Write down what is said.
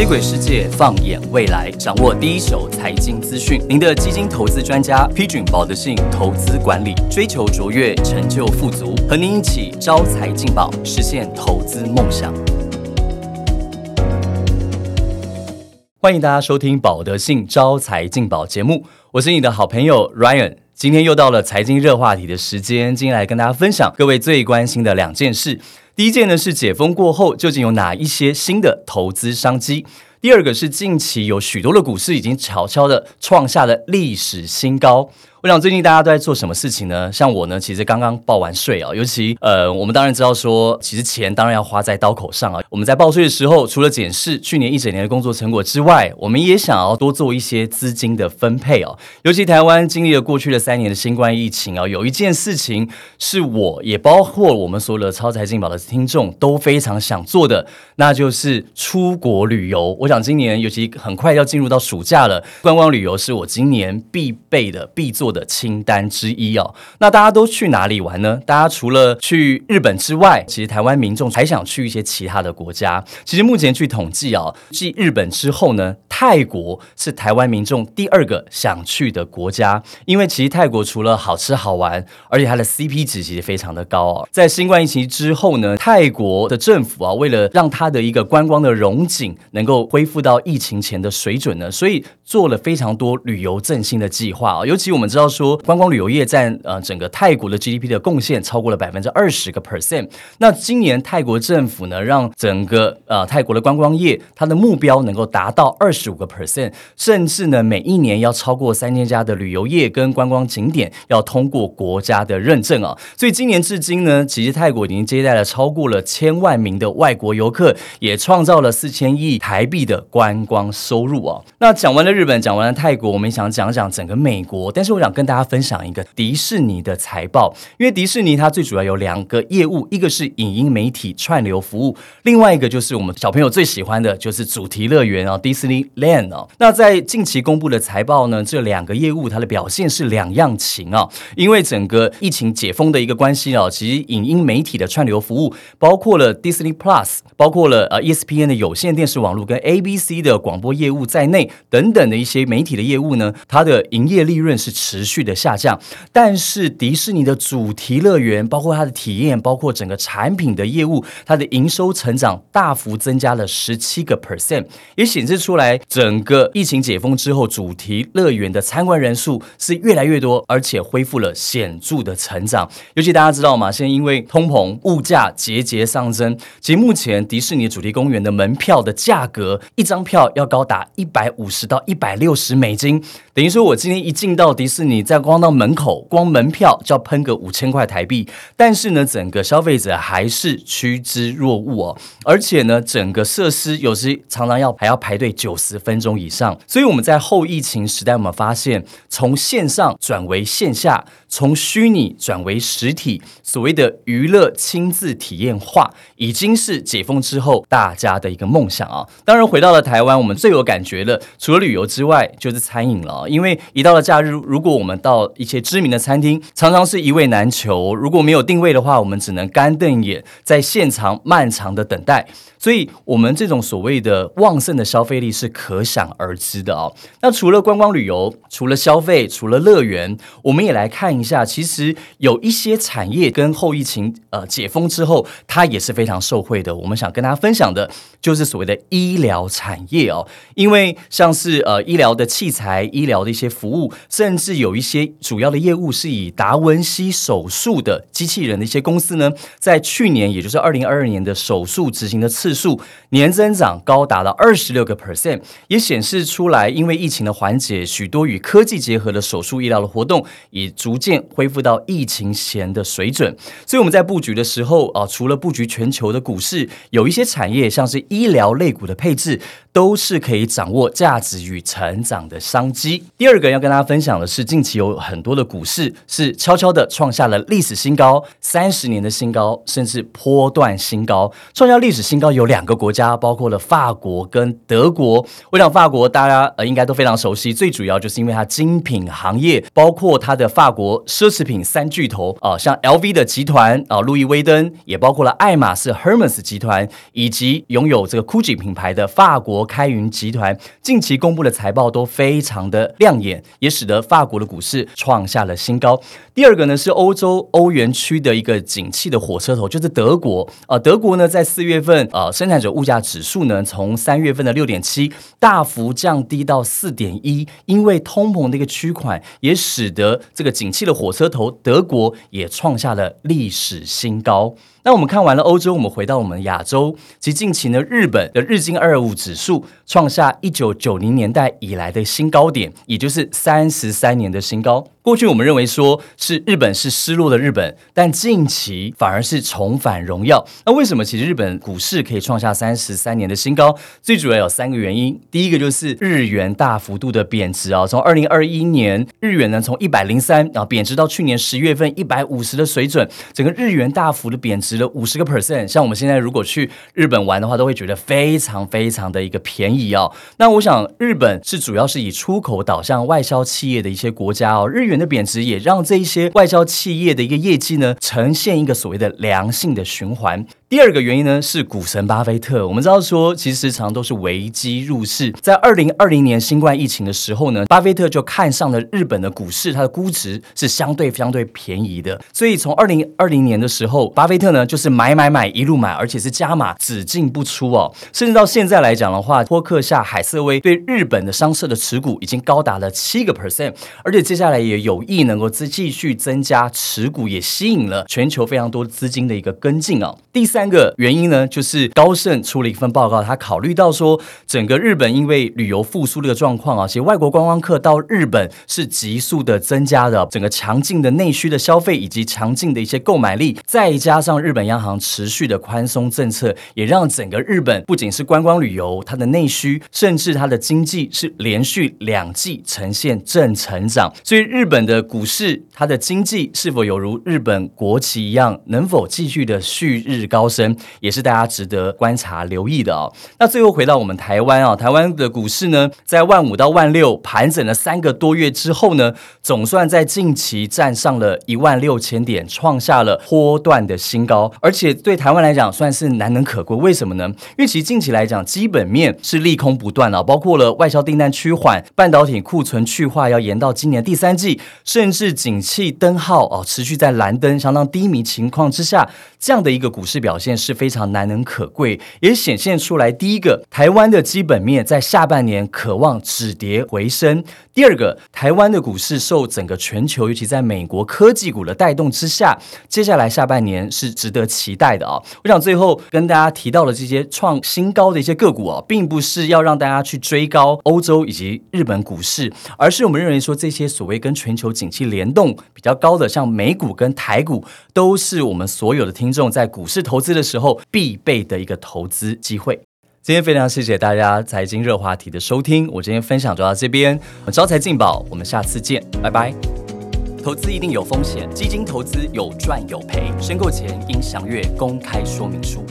接轨世界，放眼未来，掌握第一手财经资讯。您的基金投资专家，批准保德信投资管理，追求卓越，成就富足，和您一起招财进宝，实现投资梦想。欢迎大家收听保德信招财进宝节目，我是你的好朋友 Ryan。今天又到了财经热话题的时间，今天来跟大家分享各位最关心的两件事。第一件呢是解封过后究竟有哪一些新的投资商机？第二个是近期有许多的股市已经悄悄的创下了历史新高。我想最近大家都在做什么事情呢？像我呢，其实刚刚报完税啊，尤其呃，我们当然知道说，其实钱当然要花在刀口上啊。我们在报税的时候，除了检视去年一整年的工作成果之外，我们也想要多做一些资金的分配哦。尤其台湾经历了过去的三年的新冠疫情啊，有一件事情是我也包括我们所有的超财进宝的听众都非常想做的，那就是出国旅游。我想今年尤其很快要进入到暑假了，观光旅游是我今年必备的必做。的清单之一哦，那大家都去哪里玩呢？大家除了去日本之外，其实台湾民众还想去一些其他的国家。其实目前去统计啊，继日本之后呢，泰国是台湾民众第二个想去的国家。因为其实泰国除了好吃好玩，而且它的 CP 值其实非常的高哦。在新冠疫情之后呢，泰国的政府啊，为了让它的一个观光的荣景能够恢复到疫情前的水准呢，所以做了非常多旅游振兴的计划啊。尤其我们知道。要说观光旅游业占呃整个泰国的 GDP 的贡献超过了百分之二十个 percent。那今年泰国政府呢，让整个呃泰国的观光业它的目标能够达到二十五个 percent，甚至呢每一年要超过三千家的旅游业跟观光景点要通过国家的认证啊。所以今年至今呢，其实泰国已经接待了超过了千万名的外国游客，也创造了四千亿台币的观光收入啊。那讲完了日本，讲完了泰国，我们想讲讲整个美国，但是我想。跟大家分享一个迪士尼的财报，因为迪士尼它最主要有两个业务，一个是影音媒体串流服务，另外一个就是我们小朋友最喜欢的就是主题乐园啊，Disneyland 啊。那在近期公布的财报呢，这两个业务它的表现是两样情啊。因为整个疫情解封的一个关系啊，其实影音媒体的串流服务，包括了 Disney Plus，包括了呃 ESPN 的有线电视网络跟 ABC 的广播业务在内等等的一些媒体的业务呢，它的营业利润是持。持续的下降，但是迪士尼的主题乐园，包括它的体验，包括整个产品的业务，它的营收成长大幅增加了十七个 percent，也显示出来整个疫情解封之后，主题乐园的参观人数是越来越多，而且恢复了显著的成长。尤其大家知道吗？现在因为通膨，物价节节上升，其实目前迪士尼主题公园的门票的价格，一张票要高达一百五十到一百六十美金，等于说我今天一进到迪士尼。在光到门口，光门票就要喷个五千块台币，但是呢，整个消费者还是趋之若鹜哦。而且呢，整个设施有时常常要还要排队九十分钟以上。所以我们在后疫情时代，我们发现从线上转为线下，从虚拟转为实体，所谓的娱乐亲自体验化，已经是解封之后大家的一个梦想啊。当然，回到了台湾，我们最有感觉的，除了旅游之外，就是餐饮了。因为一到了假日，如果我们到一些知名的餐厅，常常是一位难求。如果没有定位的话，我们只能干瞪眼，在现场漫长的等待。所以，我们这种所谓的旺盛的消费力是可想而知的哦。那除了观光旅游，除了消费，除了乐园，我们也来看一下，其实有一些产业跟后疫情呃解封之后，它也是非常受惠的。我们想跟大家分享的，就是所谓的医疗产业哦。因为像是呃医疗的器材、医疗的一些服务，甚至有一些主要的业务是以达文西手术的机器人的一些公司呢，在去年，也就是二零二二年的手术执行的次。数年增长高达了二十六个 percent，也显示出来，因为疫情的缓解，许多与科技结合的手术医疗的活动已逐渐恢复到疫情前的水准。所以我们在布局的时候啊，除了布局全球的股市，有一些产业像是医疗类股的配置，都是可以掌握价值与成长的商机。第二个要跟大家分享的是，近期有很多的股市是悄悄的创下了历史新高，三十年的新高，甚至波段新高。创下历史新高有两个国家，包括了法国跟德国。我想法国大家呃应该都非常熟悉，最主要就是因为它精品行业，包括它的法国奢侈品三巨头啊，像 LV 的集团啊，路易威登，也包括了爱马仕 Hermes 集团，以及拥有这个 GUCCI 品牌的法国开云集团，近期公布的财报都非常的亮眼，也使得法国的股市创下了新高。第二个呢是欧洲欧元区的一个景气的火车头，就是德国啊。德国呢在四月份呃生产者物价指数呢从三月份的六点七大幅降低到四点一，因为通膨的一个趋缓，也使得这个景气的火车头德国也创下了历史新高。那我们看完了欧洲，我们回到我们亚洲，其近期呢，日本的日经二二五指数创下一九九零年代以来的新高点，也就是三十三年的新高。过去我们认为说是日本是失落的日本，但近期反而是重返荣耀。那为什么其实日本股市可以创下三十三年的新高？最主要有三个原因。第一个就是日元大幅度的贬值啊，从二零二一年日元呢从一百零三啊贬值到去年十月份一百五十的水准，整个日元大幅的贬值了五十个 percent。像我们现在如果去日本玩的话，都会觉得非常非常的一个便宜哦。那我想日本是主要是以出口导向外销企业的一些国家哦，日元的贬值也让这一些外销企业的一个业绩呢，呈现一个所谓的良性的循环。第二个原因呢，是股神巴菲特。我们知道说，其实常都是危机入市。在二零二零年新冠疫情的时候呢，巴菲特就看上了日本的股市，它的估值是相对相对便宜的。所以从二零二零年的时候，巴菲特呢就是买买买一路买，而且是加码，只进不出哦。甚至到现在来讲的话，托克夏海瑟威对日本的商社的持股已经高达了七个 percent，而且接下来也有意能够继继续增加持股，也吸引了全球非常多资金的一个跟进啊。第三。个原因呢，就是高盛出了一份报告，他考虑到说，整个日本因为旅游复苏的一个状况啊，其实外国观光客到日本是急速的增加的，整个强劲的内需的消费以及强劲的一些购买力，再加上日本央行持续的宽松政策，也让整个日本不仅是观光旅游，它的内需，甚至它的经济是连续两季呈现正成长。所以日本的股市，它的经济是否有如日本国旗一样，能否继续的旭日高？升也是大家值得观察留意的哦。那最后回到我们台湾啊，台湾的股市呢，在万五到万六盘整了三个多月之后呢，总算在近期站上了一万六千点，创下了波段的新高。而且对台湾来讲，算是难能可贵。为什么呢？因为其近期来讲，基本面是利空不断啊，包括了外销订单趋缓、半导体库存去化要延到今年第三季，甚至景气灯号哦持续在蓝灯相当低迷情况之下，这样的一个股市表。现是非常难能可贵，也显现出来。第一个，台湾的基本面在下半年渴望止跌回升；第二个，台湾的股市受整个全球，尤其在美国科技股的带动之下，接下来下半年是值得期待的啊！我想最后跟大家提到的这些创新高的一些个股啊，并不是要让大家去追高欧洲以及日本股市，而是我们认为说这些所谓跟全全球景气联动比较高的，像美股跟台股，都是我们所有的听众在股市投资。的时候必备的一个投资机会。今天非常谢谢大家财经热话题的收听，我今天分享就到这边。招财进宝，我们下次见，拜拜。投资一定有风险，基金投资有赚有赔，申购前应详阅公开说明书。